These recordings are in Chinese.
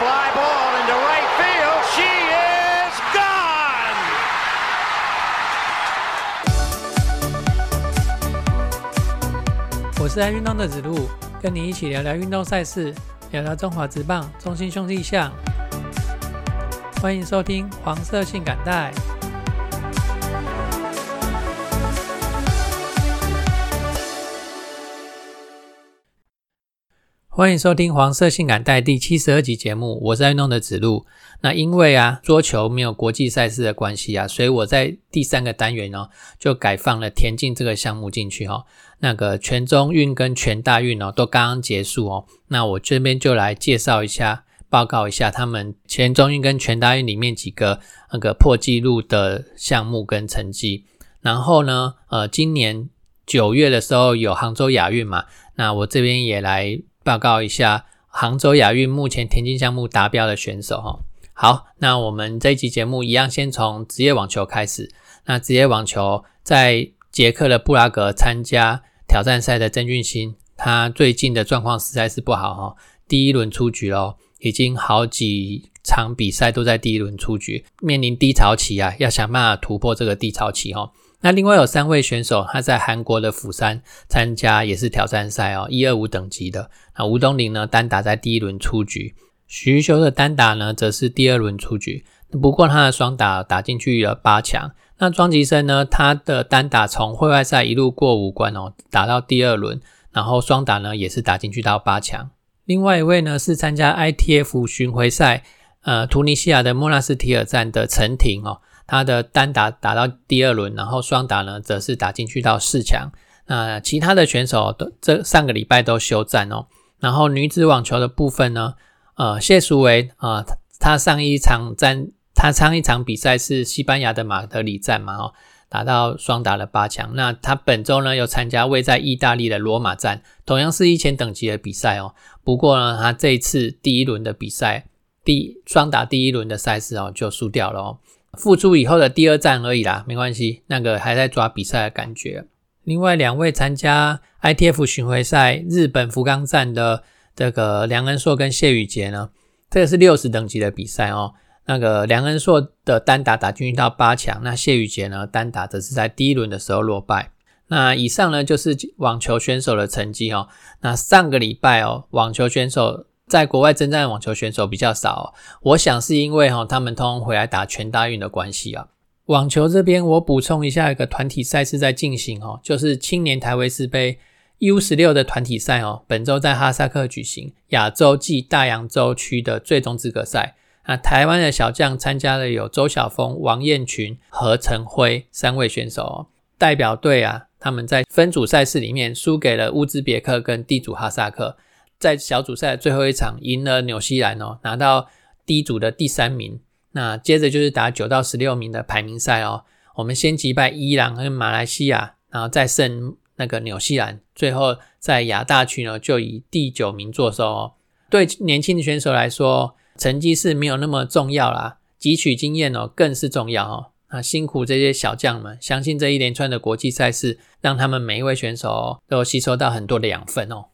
fly ball into right field. She is gone. 我是爱运动的子路，跟你一起聊聊运动赛事，聊聊中华职棒中心兄弟象。欢迎收听黄色性感带。欢迎收听黄色性感带第七十二集节目，我是爱运动的子路。那因为啊桌球没有国际赛事的关系啊，所以我在第三个单元哦就改放了田径这个项目进去哈、那个全中运跟全大运哦都刚刚结束哦，那我这边就来介绍一下，报告一下他们全中运跟全大运里面几个那个破纪录的项目跟成绩。然后呢，呃，今年九月的时候有杭州亚运嘛，那我这边也来报告一下杭州亚运目前田径项目达标的选手哈。好，那我们这一集节目一样，先从职业网球开始。那职业网球在捷克的布拉格参加挑战赛的曾俊欣，他最近的状况实在是不好哈、第一轮出局喽，已经好几场比赛都在第一轮出局，面临低潮期啊，要想办法突破这个低潮期哈。那另外有三位选手，他在韩国的釜山参加也是挑战赛哦，一二五等级的。那吴东林呢，单打在第一轮出局，许育修的单打呢，则是第二轮出局。不过他的双打打进去了八强。那庄吉生呢，他的单打从会外赛一路过五关哦，打到第二轮，然后双打呢也是打进去到八强。另外一位呢是参加 ITF 巡回赛，呃，突尼西亚的莫纳斯提尔站的陈婷哦，他的单打打到第二轮，然后双打呢则是打进去到四强。那其他的选手都这上个礼拜都休战哦。然后女子网球的部分呢，呃，谢淑薇啊，她上一场战，她上一场比赛是西班牙的马德里站嘛，哦，打到双打的八强。那她本周呢又参加位在意大利的罗马站，同样是一千等级的比赛哦。不过呢，她这一次第一轮的比赛，第双打第一轮的赛事哦就输掉了哦。复出以后的第二站而已啦，没关系，那个还在抓比赛的感觉。另外两位参加 ITF 巡回赛日本福冈站的这个梁恩硕跟谢宇杰呢，这个是六十等级的比赛哦。那个梁恩硕的单打打进去到八强，那谢宇杰呢单打则是在第一轮的时候落败。那以上呢就是网球选手的成绩哦。那上个礼拜哦，网球选手在国外征战的网球选手比较少、我想是因为哈、他们通通回来打全大运的关系啊。网球这边我补充一下，一个团体赛事在进行哦，就是青年台维斯杯 U 十六的团体赛哦，本周在哈萨克举行亚洲暨大洋洲区的最终资格赛。那台湾的小将参加的有周晓峰、王彦群、何成辉三位选手哦。代表队啊，他们在分组赛事里面输给了乌兹别克跟地主哈萨克，在小组赛最后一场赢了纽西兰哦，拿到 D 组的第三名。那接着就是打九到十六名的排名赛哦。我们先击败伊朗跟马来西亚，然后再胜那个纽西兰，最后在亚大区呢就以第九名坐收哦。对年轻的选手来说，成绩是没有那么重要啦，汲取经验哦更是重要哦。那辛苦这些小将们，相信这一连串的国际赛事，让他们每一位选手、都吸收到很多的养分哦。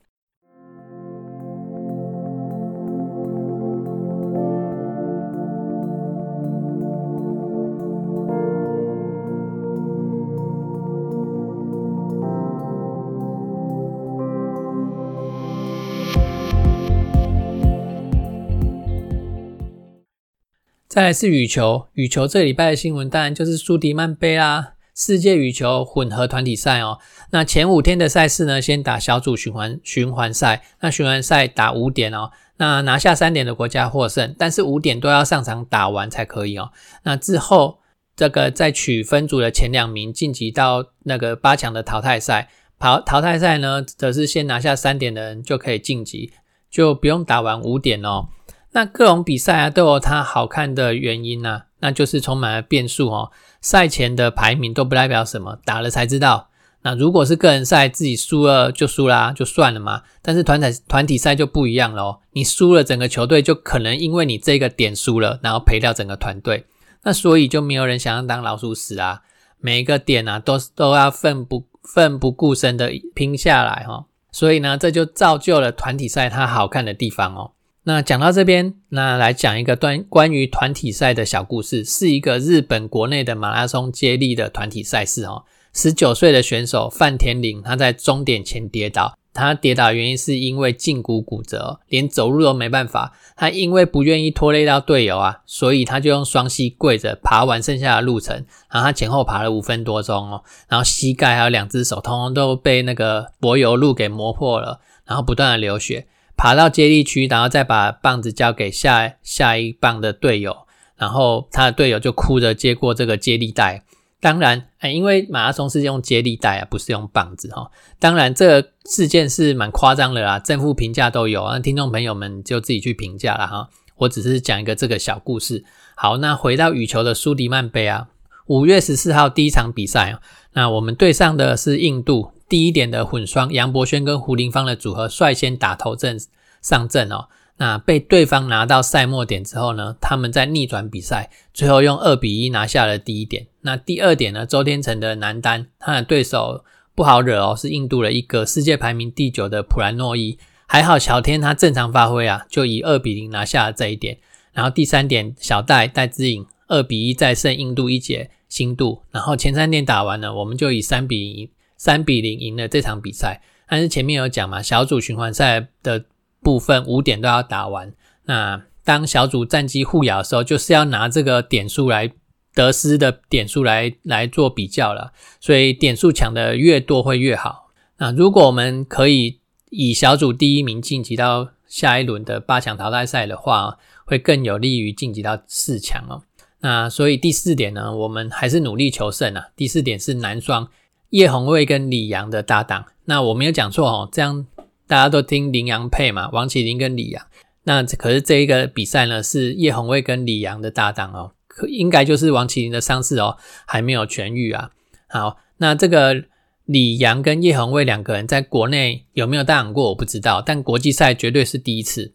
再来是羽球，羽球这礼拜的新闻当然就是苏迪曼杯啦，世界羽球混合团体赛哦。那前五天的赛事呢，先打小组循环循环赛，那循环赛打五点哦，那拿下三点的国家获胜，但是五点都要上场打完才可以哦。那之后这个再取分组的前两名晋级到那个八强的淘汰赛，淘淘汰赛呢，则是先拿下三点的人就可以晋级，就不用打完五点哦。那各种比赛啊都有它好看的原因呐、那就是充满了变数哦。赛前的排名都不代表什么，打了才知道。那如果是个人赛，自己输了就输啦，就算了嘛。但是团体团体赛就不一样喽，你输了，整个球队就可能因为你这个点输了，然后赔掉整个团队。那所以就没有人想要当老鼠屎啊，每一个点啊都都要奋不奋不顾身的拼下来哈、所以呢，这就造就了团体赛它好看的地方哦。那讲到这边，那来讲一个段关于团体赛的小故事，是一个日本国内的马拉松接力的团体赛事哦。十九岁的选手范田岭，他在终点前跌倒。他跌倒原因是因为胫骨骨折，连走路都没办法。他因为不愿意拖累到队友啊，所以他就用双膝跪着爬完剩下的路程。然后他前后爬了五分多钟哦，然后膝盖还有两只手，通通都被那个柏油路给磨破了，然后不断的流血。爬到接力区，然后再把棒子交给下下一棒的队友，然后他的队友就哭着接过这个接力带。当然，哎，因为马拉松是用接力带啊，不是用棒子哈。当然，这个事件是蛮夸张的啦，正负评价都有啊。听众朋友们就自己去评价了哈。我只是讲一个这个小故事。好，那回到羽球的苏迪曼杯啊，五月十四号第一场比赛啊，那我们对上的是印度第一点的混双杨博轩跟胡林芳的组合率先打头阵上阵哦。那被对方拿到赛末点之后呢，他们在逆转比赛，最后用二比一拿下了第一点。那第二点呢，周天成的男单，他的对手不好惹哦，是印度的一个世界排名第九的普兰诺伊。还好小天他正常发挥啊，就以二比零拿下了这一点。然后第三点，小戴戴资颖二比一再胜印度一节新度。然后前三点打完了，我们就以三比零三比零赢了这场比赛。但是前面有讲嘛，小组循环赛的。部分五点都要打完，那当小组战绩互咬的时候，就是要拿这个点数来得失的点数来来做比较了。所以点数抢的越多会越好。那如果我们可以以小组第一名晋级到下一轮的八强淘汰赛的话，会更有利于晋级到四强哦。那所以第四点呢，我们还是努力求胜啊。第四点是男双叶红卫跟李阳的搭档。那我没有讲错哦，这样。大家都听林洋配嘛，王麒麟跟李阳。那可是这一个比赛呢，是叶红卫跟李阳的搭档哦，可应该就是王麒麟的伤势哦，还没有痊愈啊。好，那这个李阳跟叶红卫两个人在国内有没有搭档过，我不知道，但国际赛绝对是第一次。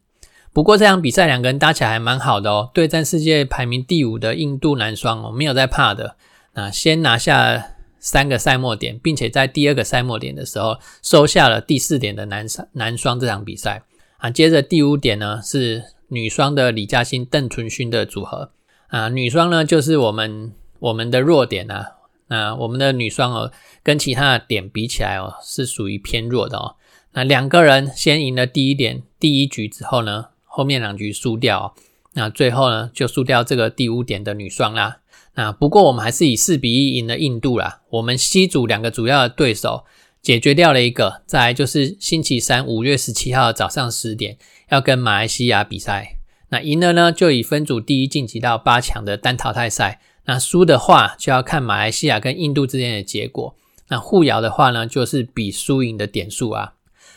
不过这场比赛两个人搭起来还蛮好的哦，对战世界排名第五的印度男双哦，没有在怕的。那先拿下。三个赛末点，并且在第二个赛末点的时候收下了第四点的男男双这场比赛啊。接着第五点呢是女双的李嘉欣邓淳勋的组合啊。女双呢就是我们我们的弱点啊。那我们的女双哦跟其他的点比起来哦是属于偏弱的哦。那两个人先赢了第一点第一局之后呢，后面两局输掉哦，那最后呢就输掉这个第五点的女双啦。那不过我们还是以四比一赢了印度啦。我们西组两个主要的对手解决掉了一个，再来就是星期三五月十七号早上十点要跟马来西亚比赛。那赢了呢，就以分组第一晋级到八强的单淘汰赛。那输的话就要看马来西亚跟印度之间的结果。那互咬的话呢，就是比输赢的点数啊。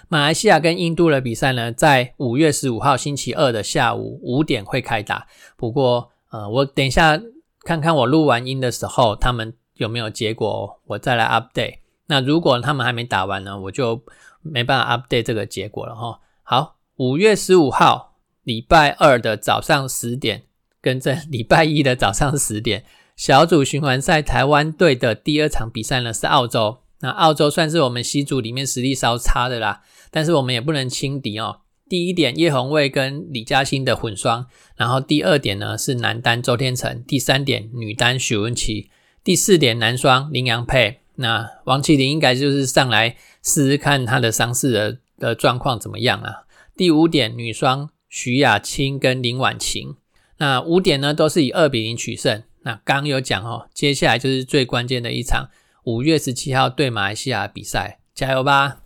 马来西亚跟印度的比赛呢，在五月十五号星期二的下午五点会开打。不过呃，我等一下。看看我录完音的时候，他们有没有结果，我再来 update。那如果他们还没打完呢，我就没办法 update 这个结果了哈。好，五月十五号礼拜二的早上十点，跟这礼拜一的早上十点，小组循环赛台湾队的第二场比赛呢是澳洲。那澳洲算是我们 C 组里面实力稍差的啦，但是我们也不能轻敌哦。第一点，叶红卫跟李嘉欣的混双；然后第二点呢是男单周天成；第三点女单许文琪；第四点男双林洋配。那王麒麟应该就是上来试试看他的伤势的的状况怎么样啊？第五点女双徐雅青跟林婉晴。那五点呢都是以二比零取胜。那刚有讲哦，接下来就是最关键的一场五月十七号对马来西亚比赛，加油吧！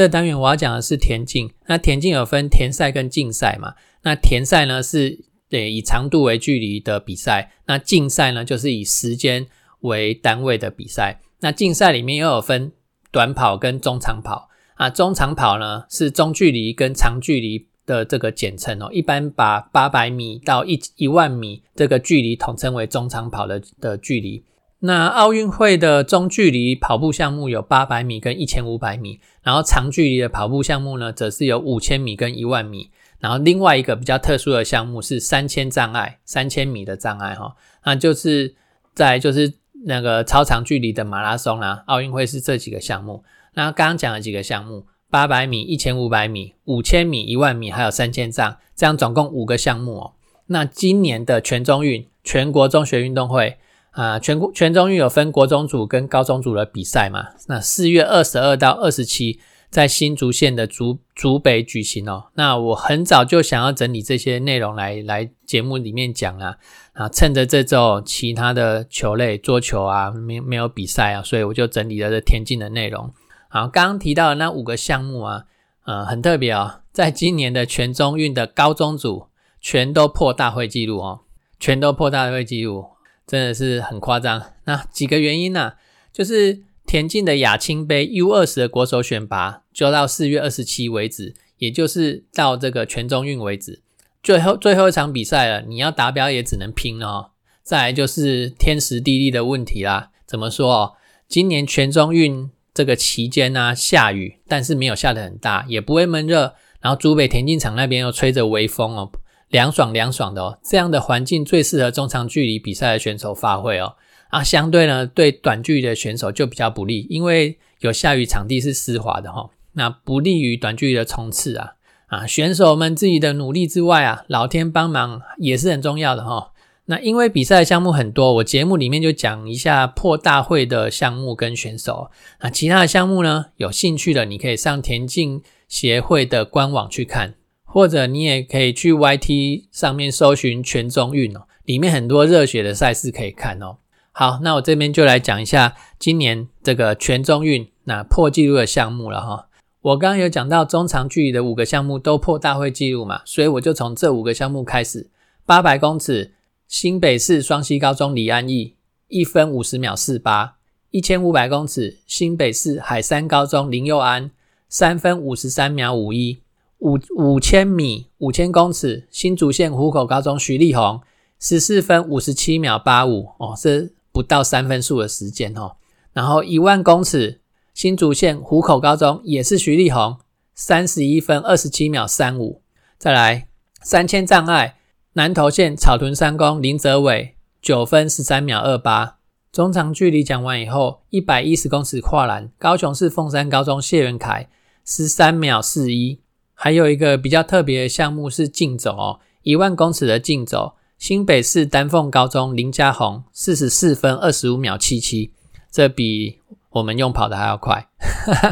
这单元我要讲的是田径。那田径有分田赛跟竞赛嘛？那田赛呢是对以长度为距离的比赛，那竞赛呢就是以时间为单位的比赛。那竞赛里面又有分短跑跟中长跑啊。中长跑呢是中距离跟长距离的这个简称哦。一般把八百米到一一万米这个距离统称为中长跑的的距离。那奥运会的中距离跑步项目有八百米跟一千五百米，然后长距离的跑步项目呢，则是有五千米跟一万米。然后另外一个比较特殊的项目是三千障碍，三千米的障碍哈，那就是在就是那个超长距离的马拉松啦。奥运会是这几个项目。那刚刚讲了几个项目，八百米、一千五百米、五千米、一万米，还有三千障，这样总共五个项目哦。那今年的全中运，全国中学运动会啊，全国全中运有分国中组跟高中组的比赛嘛？那四月二十二到二十七。在新竹县的竹竹北举行哦，那我很早就想要整理这些内容来来节目里面讲啊啊，趁着这周其他的球类桌球啊没没有比赛啊，所以我就整理了这田径的内容。好，刚刚提到的那五个项目啊，呃，很特别哦，在今年的全中运的高中组全都破大会纪录哦，全都破大会纪录，真的是很夸张。那几个原因呢？就是。田径的亚青杯 U 二十的国手选拔就到四月二十七为止，也就是到这个全中运为止，最后最后一场比赛了，你要达标也只能拼哦。再来就是天时地利的问题啦。怎么说哦？今年全中运这个期间呢，下雨，但是没有下得很大，也不会闷热。然后珠北田径场那边又吹着微风哦，凉爽凉爽的哦，这样的环境最适合中长距离比赛的选手发挥哦。啊，相对呢，对短距离的选手就比较不利，因为有下雨，场地是湿滑的哈，那不利于短距离的冲刺啊。啊，选手们自己的努力之外啊，老天帮忙也是很重要的哈。那因为比赛项目很多，我节目里面就讲一下破大会的项目跟选手。那其他的项目呢，有兴趣的你可以上田径协会的官网去看，或者你也可以去 YT 上面搜寻全中运哦，里面很多热血的赛事可以看哦。好，那我这边就来讲一下今年这个全中运那破纪录的项目了哈。我刚刚有讲到中长距离的五个项目都破大会纪录嘛，所以我就从这五个项目开始。八百公尺，新北市双溪高中李安义一分五十秒四八；一千五百公尺，新北市海山高中林佑安三分五十三秒五一；五五千米，五千公尺，新竹县湖口高中徐立宏十四分五十七秒八五哦，这。不到三分数的时间哦，然后一万公尺新竹县湖口高中也是徐立宏三十一分二十七秒三五，再来三千障碍南投县草屯三公林泽伟九分十三秒二八，中长距离讲完以后，一百一十公尺跨栏高雄市凤山高中谢元凯十三秒四一，还有一个比较特别的项目是竞走哦，一万公尺的竞走。新北市丹凤高中林家宏四十四分二十五秒七七，这比我们用跑的还要快。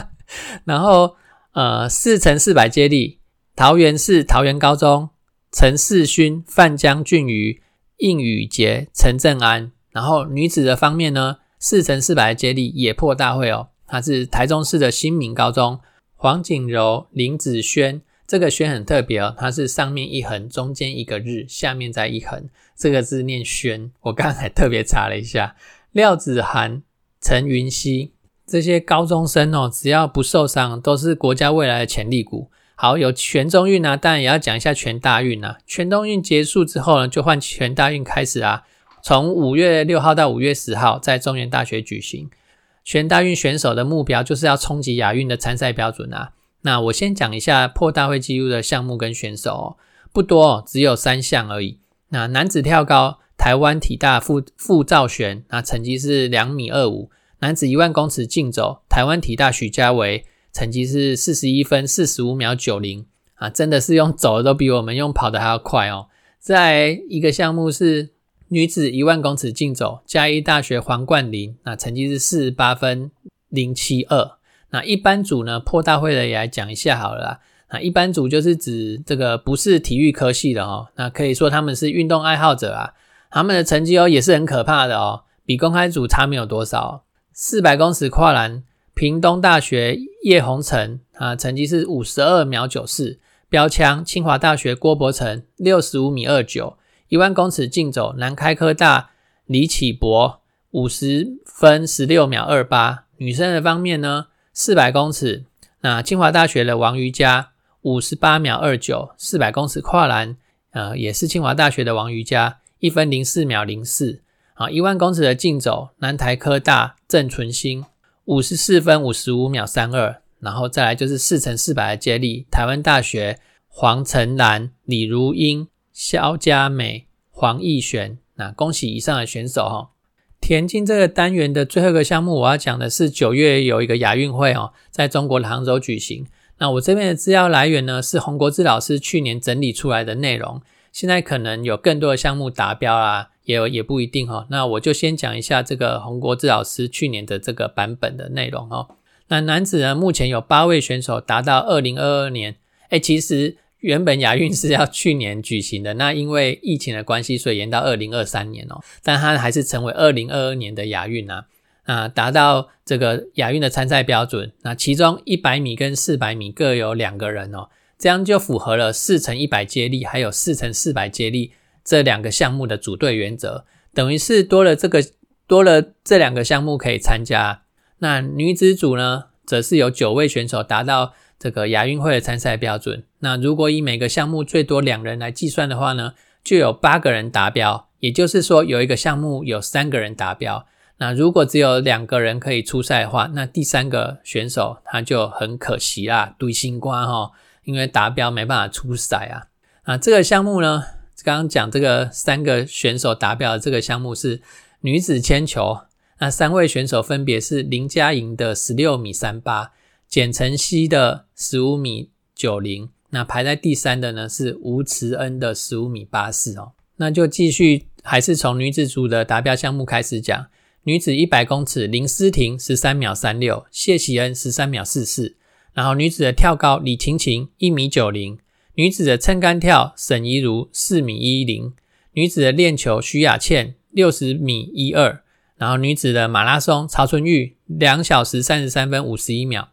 然后，呃，四乘四百接力，桃园市桃园高中陈世勋、范江俊瑜、应宇杰、陈正安。然后女子的方面呢，四乘四百接力也破大会哦，她是台中市的新民高中黄景柔、林子轩。这个轩很特别哦，它是上面一横，中间一个日，下面再一横，这个字念轩。我刚才特别查了一下，廖子涵、陈云熙这些高中生哦，只要不受伤，都是国家未来的潜力股。好，有全中运啊，当然也要讲一下全大运啊。全中运结束之后呢，就换全大运开始啊。从五月六号到五月十号，在中原大学举行。全大运选手的目标就是要冲击亚运的参赛标准啊。那我先讲一下破大会纪录的项目跟选手哦，不多，只有三项而已。那男子跳高，台湾体大傅傅兆璇，那成绩是两米二五；男子一万公尺竞走，台湾体大许家维，成绩是四十一分四十五秒九零啊，真的是用走的都比我们用跑的还要快哦。再一个项目是女子一万公尺竞走，嘉义大学黄冠霖，那成绩是四十八分零七二。那一般组呢，破大会的也来讲一下好了啦。那一般组就是指这个不是体育科系的哦，那可以说他们是运动爱好者啊，他们的成绩哦也是很可怕的哦，比公开组差没有多少。四百公尺跨栏，屏东大学叶宏成啊，成绩是五十二秒九四。标枪，清华大学郭伯成六十五米二九。一万公尺竞走，南开科大李启博五十分十六秒二八。女生的方面呢？四百公尺，那清华大学的王瑜伽五十八秒二九，四百公尺跨栏，呃，也是清华大学的王瑜伽一分零四秒零四啊，一万公尺的竞走，南台科大郑纯兴五十四分五十五秒三二，然后再来就是四乘四百的接力，台湾大学黄晨兰、李如英、肖佳美、黄义璇，那恭喜以上的选手哈。田径这个单元的最后一个项目，我要讲的是九月有一个亚运会哦，在中国的杭州举行。那我这边的资料来源呢，是洪国志老师去年整理出来的内容，现在可能有更多的项目达标啊。也也不一定哈，那我就先讲一下这个洪国志老师去年的这个版本的内容哦。那男子呢，目前有八位选手达到二零二二年，哎，其实原本亚运是要去年举行的，那因为疫情的关系，所以延到二零二三年哦。但他还是成为二零二二年的亚运啊，啊，达到这个亚运的参赛标准。那其中一百米跟四百米各有两个人哦，这样就符合了四乘一百接力，还有四乘四百接力。这两个项目的组队原则，等于是多了这个多了这两个项目可以参加。那女子组呢，则是有九位选手达到这个亚运会的参赛标准。那如果以每个项目最多两人来计算的话呢，就有八个人达标。也就是说，有一个项目有三个人达标。那如果只有两个人可以出赛的话，那第三个选手他就很可惜啦，对新冠哈，因为达标没办法出赛啊。那这个项目呢？刚刚讲这个三个选手达标的这个项目是女子铅球，那三位选手分别是林佳莹的十六米三八，简晨曦的十五米九零，那排在第三的呢是吴慈恩的十五米八四哦。那就继续还是从女子组的达标项目开始讲，女子一百公尺林思婷十三秒三六，谢喜恩十三秒四四，然后女子的跳高李晴晴一米九零。女子的撑杆跳，沈怡如四米一零；女子的链球，徐雅倩六十米一二。然后女子的马拉松，曹春玉两小时三十三分五十一秒。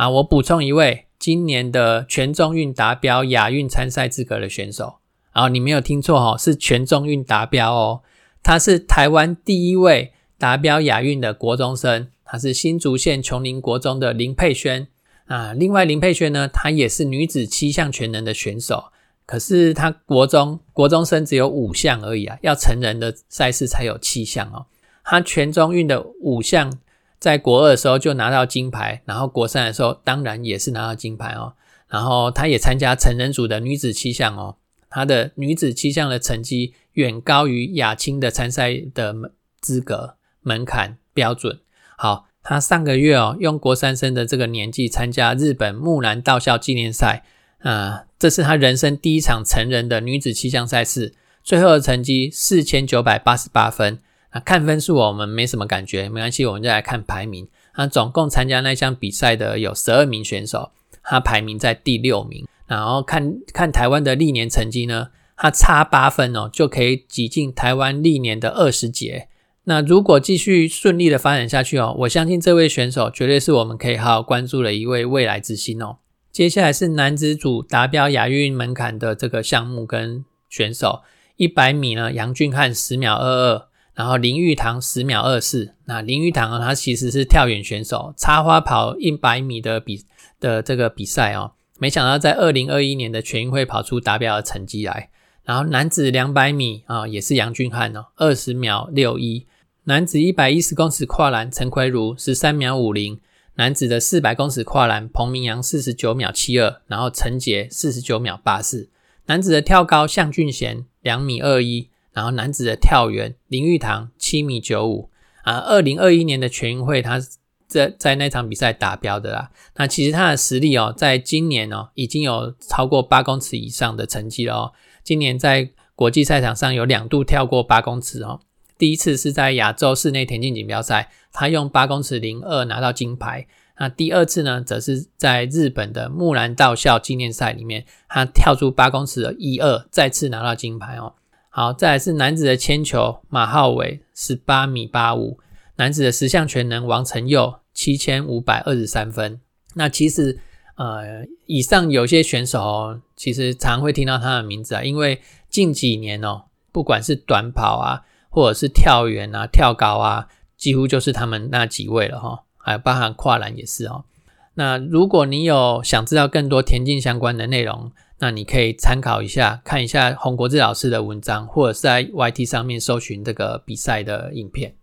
啊，我补充一位今年的全中运达标亚运参赛资格的选手。啊你没有听错哦，是全中运达标哦。他是台湾第一位达标亚运的国中生，他是新竹县琼林国中的林佩萱。啊，另外林佩萱呢，她也是女子七项全能的选手，可是她国中国中生只有五项而已啊，要成人的赛事才有七项哦。她全中运的五项，在国二的时候就拿到金牌，然后国三的时候当然也是拿到金牌哦。然后她也参加成人组的女子七项哦，她的女子七项的成绩远高于亚青的参赛的资格门槛标准。好。他上个月哦，用国三生的这个年纪参加日本木兰道校纪念赛，啊，这是他人生第一场成人的女子七项赛事，最后的成绩四千九百八十八分。啊，看分数我们没什么感觉，没关系，我们就来看排名。啊，总共参加那项比赛的有十二名选手，他排名在第六名。然后看看台湾的历年成绩呢，他差八分哦，就可以挤进台湾历年的二十节。那如果继续顺利的发展下去哦，我相信这位选手绝对是我们可以好好关注的一位未来之星哦。接下来是男子组达标亚运门槛的这个项目跟选手，一百米呢，杨俊汉十秒二二，然后林玉堂十秒二四。那林玉堂他其实是跳远选手，插花跑一百米的比的这个比赛哦，没想到在二零二一年的全运会跑出达标的成绩来。然后男子两百米啊，也是杨俊汉哦，二十秒六一。男子一百一十公尺跨栏，陈奎如十三秒五零；男子的四百公尺跨栏，彭明阳四十九秒七二，然后陈杰四十九秒八四。男子的跳高，向俊贤两米二一，然后男子的跳远，林玉堂七米九五。啊，二零二一年的全运会，他在在那场比赛达标的啦。那其实他的实力哦，在今年哦，已经有超过八公尺以上的成绩了哦。今年在国际赛场上有两度跳过八公尺哦。第一次是在亚洲室内田径锦标赛，他用八公尺零二拿到金牌。那第二次呢，则是在日本的木兰道校纪念赛里面，他跳出八公尺的一二，再次拿到金牌哦。好，再来是男子的铅球，马浩伟十八米八五，男子的十项全能王成佑七千五百二十三分。那其实呃，以上有些选手哦，其实常会听到他的名字啊，因为近几年哦，不管是短跑啊。或者是跳远啊、跳高啊，几乎就是他们那几位了哈，还有包含跨栏也是哦。那如果你有想知道更多田径相关的内容，那你可以参考一下，看一下洪国志老师的文章，或者是在 YT 上面搜寻这个比赛的影片。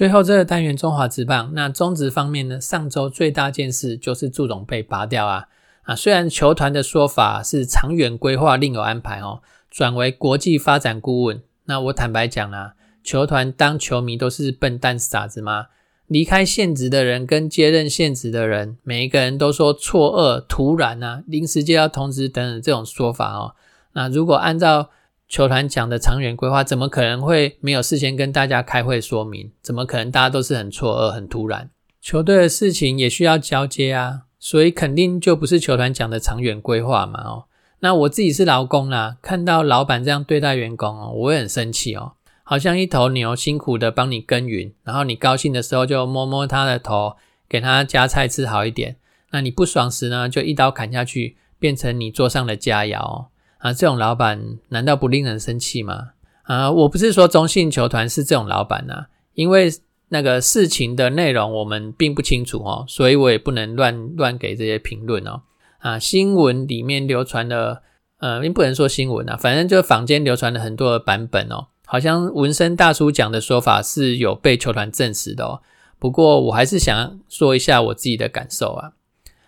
最后这个单元中华职棒，那中职方面呢？上周最大件事就是祝总被拔掉啊啊！虽然球团的说法是长远规划另有安排哦，转为国际发展顾问。那我坦白讲啊，球团当球迷都是笨蛋傻子吗？离开现职的人跟接任现职的人，每一个人都说错愕、突然啊、临时接到通知等等这种说法哦。那如果按照球团讲的长远规划，怎么可能会没有事先跟大家开会说明？怎么可能大家都是很错愕、很突然？球队的事情也需要交接啊，所以肯定就不是球团讲的长远规划嘛。哦，那我自己是劳工啦，看到老板这样对待员工哦，我也很生气哦，好像一头牛辛苦的帮你耕耘，然后你高兴的时候就摸摸他的头，给他夹菜吃好一点，那你不爽时呢，就一刀砍下去，变成你桌上的佳肴。啊，这种老板难道不令人生气吗？啊，我不是说中信球团是这种老板呐，因为那个事情的内容我们并不清楚哦，所以我也不能乱乱给这些评论哦。啊，新闻里面流传的，呃，并不能说新闻啊，反正就坊间流传了很多的版本哦，好像纹身大叔讲的说法是有被球团证实的哦。不过我还是想说一下我自己的感受啊。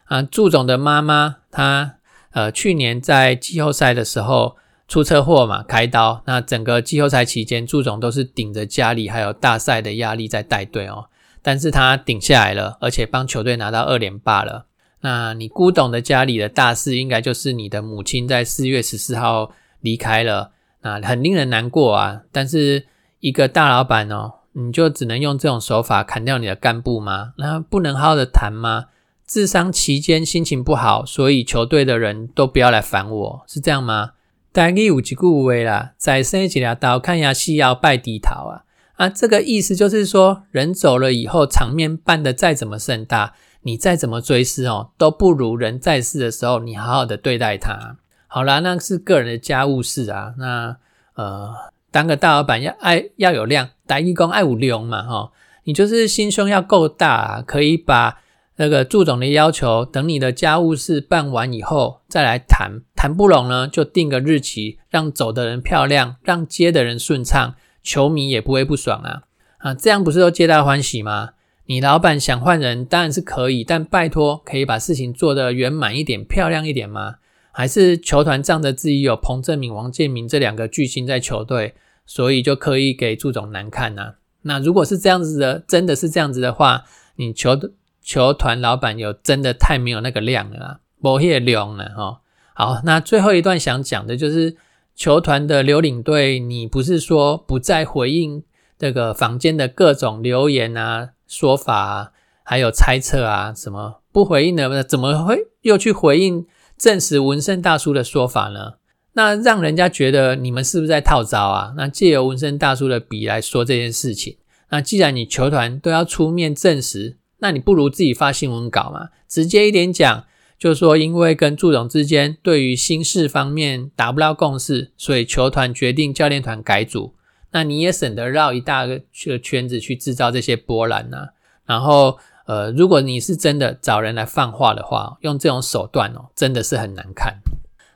啊，祝总的妈妈她。呃，去年在季后赛的时候出车祸嘛，开刀。那整个季后赛期间，祝总都是顶着家里还有大赛的压力在带队哦。但是他顶下来了，而且帮球队拿到二连霸了。那你古董的家里的大事，应该就是你的母亲在四月十四号离开了，那很令人难过啊。但是一个大老板哦，你就只能用这种手法砍掉你的干部吗？那不能好好的谈吗？治伤期间心情不好，所以球队的人都不要来烦我，是这样吗？大概有几句话啦，再生几条刀，看牙戏要拜低头啊啊！这个意思就是说，人走了以后，场面办的再怎么盛大，你再怎么追思哦，都不如人在世的时候，你好好的对待他。好啦，那是个人的家务事啊。那呃，当个大老板要爱要有量，打义工爱五量嘛哈。你就是心胸要够大，啊可以把。那个祝总的要求，等你的家务事办完以后再来谈，谈不拢呢，就定个日期，让走的人漂亮，让接的人顺畅，球迷也不会不爽啊啊，这样不是都皆大欢喜吗？你老板想换人当然是可以，但拜托可以把事情做得圆满一点、漂亮一点吗？还是球团仗着自己有彭正明、王建民这两个巨星在球队，所以就刻意给祝总难看呢？那如果是这样子的，真的是这样子的话，你球。球团老板有真的太没有那个量了啊，没那量了哈。好，那最后一段想讲的就是球团的刘领队，你不是说不再回应这个坊间的各种留言啊、说法啊，还有猜测啊，什么不回应的，怎么会又去回应证实文胜大叔的说法呢？那让人家觉得你们是不是在套招啊？那借由文胜大叔的笔来说这件事情，那既然你球团都要出面证实。那你不如自己发新闻稿嘛，直接一点讲，就是说因为跟祝总之间对于心事方面达不到共识，所以球团决定教练团改组。那你也省得绕一大个圈子去制造这些波澜呐。然后，呃，如果你是真的找人来放话的话，用这种手段哦，真的是很难看。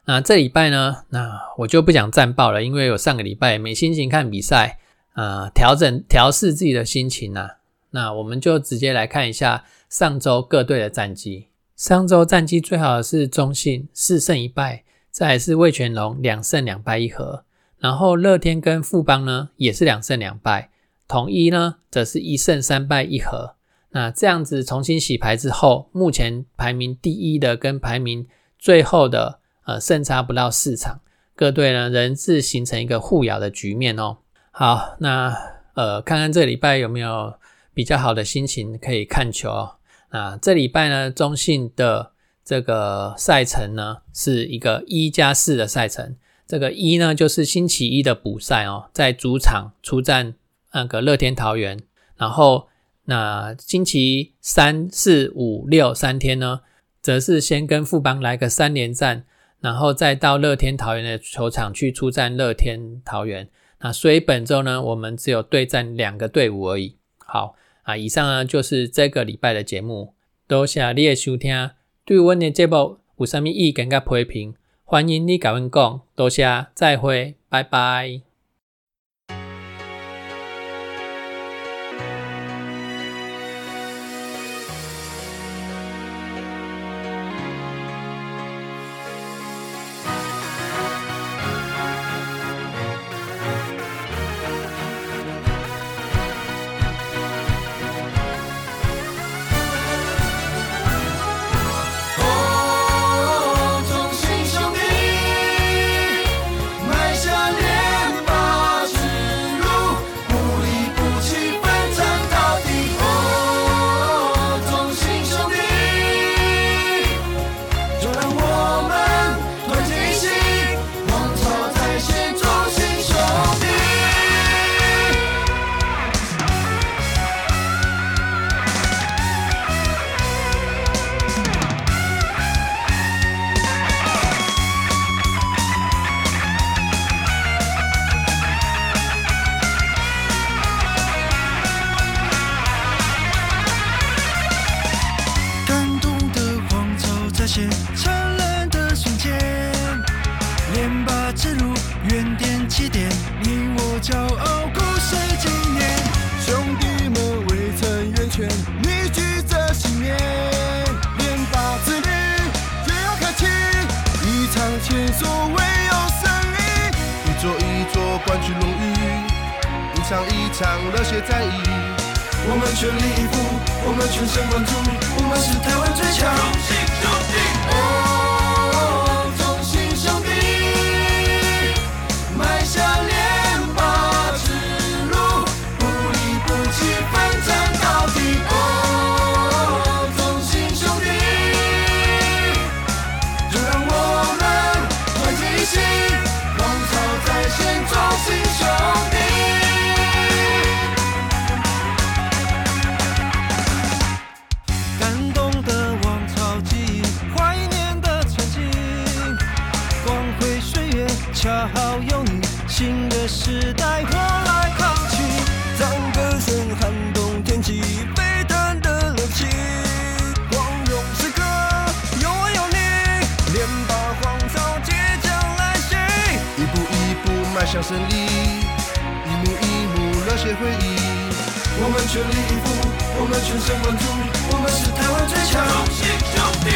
那这礼拜呢，那我就不讲战报了，因为我上个礼拜没心情看比赛，啊，调整调试自己的心情呐。那我们就直接来看一下上周各队的战绩。上周战绩最好的是中信四胜一败，再是魏全龙两胜两败一和。然后乐天跟富邦呢也是两胜两败，统一呢则是一胜三败一和。那这样子重新洗牌之后，目前排名第一的跟排名最后的呃胜差不到四场，各队呢仍是形成一个互咬的局面哦。好，那呃看看这礼拜有没有。比较好的心情可以看球啊！这礼拜呢，中信的这个赛程呢是一个一加四的赛程。这个一呢就是星期一的补赛哦，在主场出战那个乐天桃园，然后那星期三、四、五、六三天呢，则是先跟富邦来个三连战，然后再到乐天桃园的球场去出战乐天桃园。那所以本周呢，我们只有对战两个队伍而已。好啊，以上呢就是这个礼拜的节目，多谢你的收听。对阮的节目有啥咪意见甲批评，欢迎你甲阮讲。多谢，再会，拜拜。一场一场热血战役。我们全力以赴，我们全神贯注，我们是台湾最强。时代我来扛起，让歌声撼动天际，沸腾的热情，光荣时刻有我有你，连把荒草即将来袭，一步一步迈向胜利，一幕一幕热血回忆。我们全力以赴，我们全神贯注，我们是台湾最强。同心兄弟，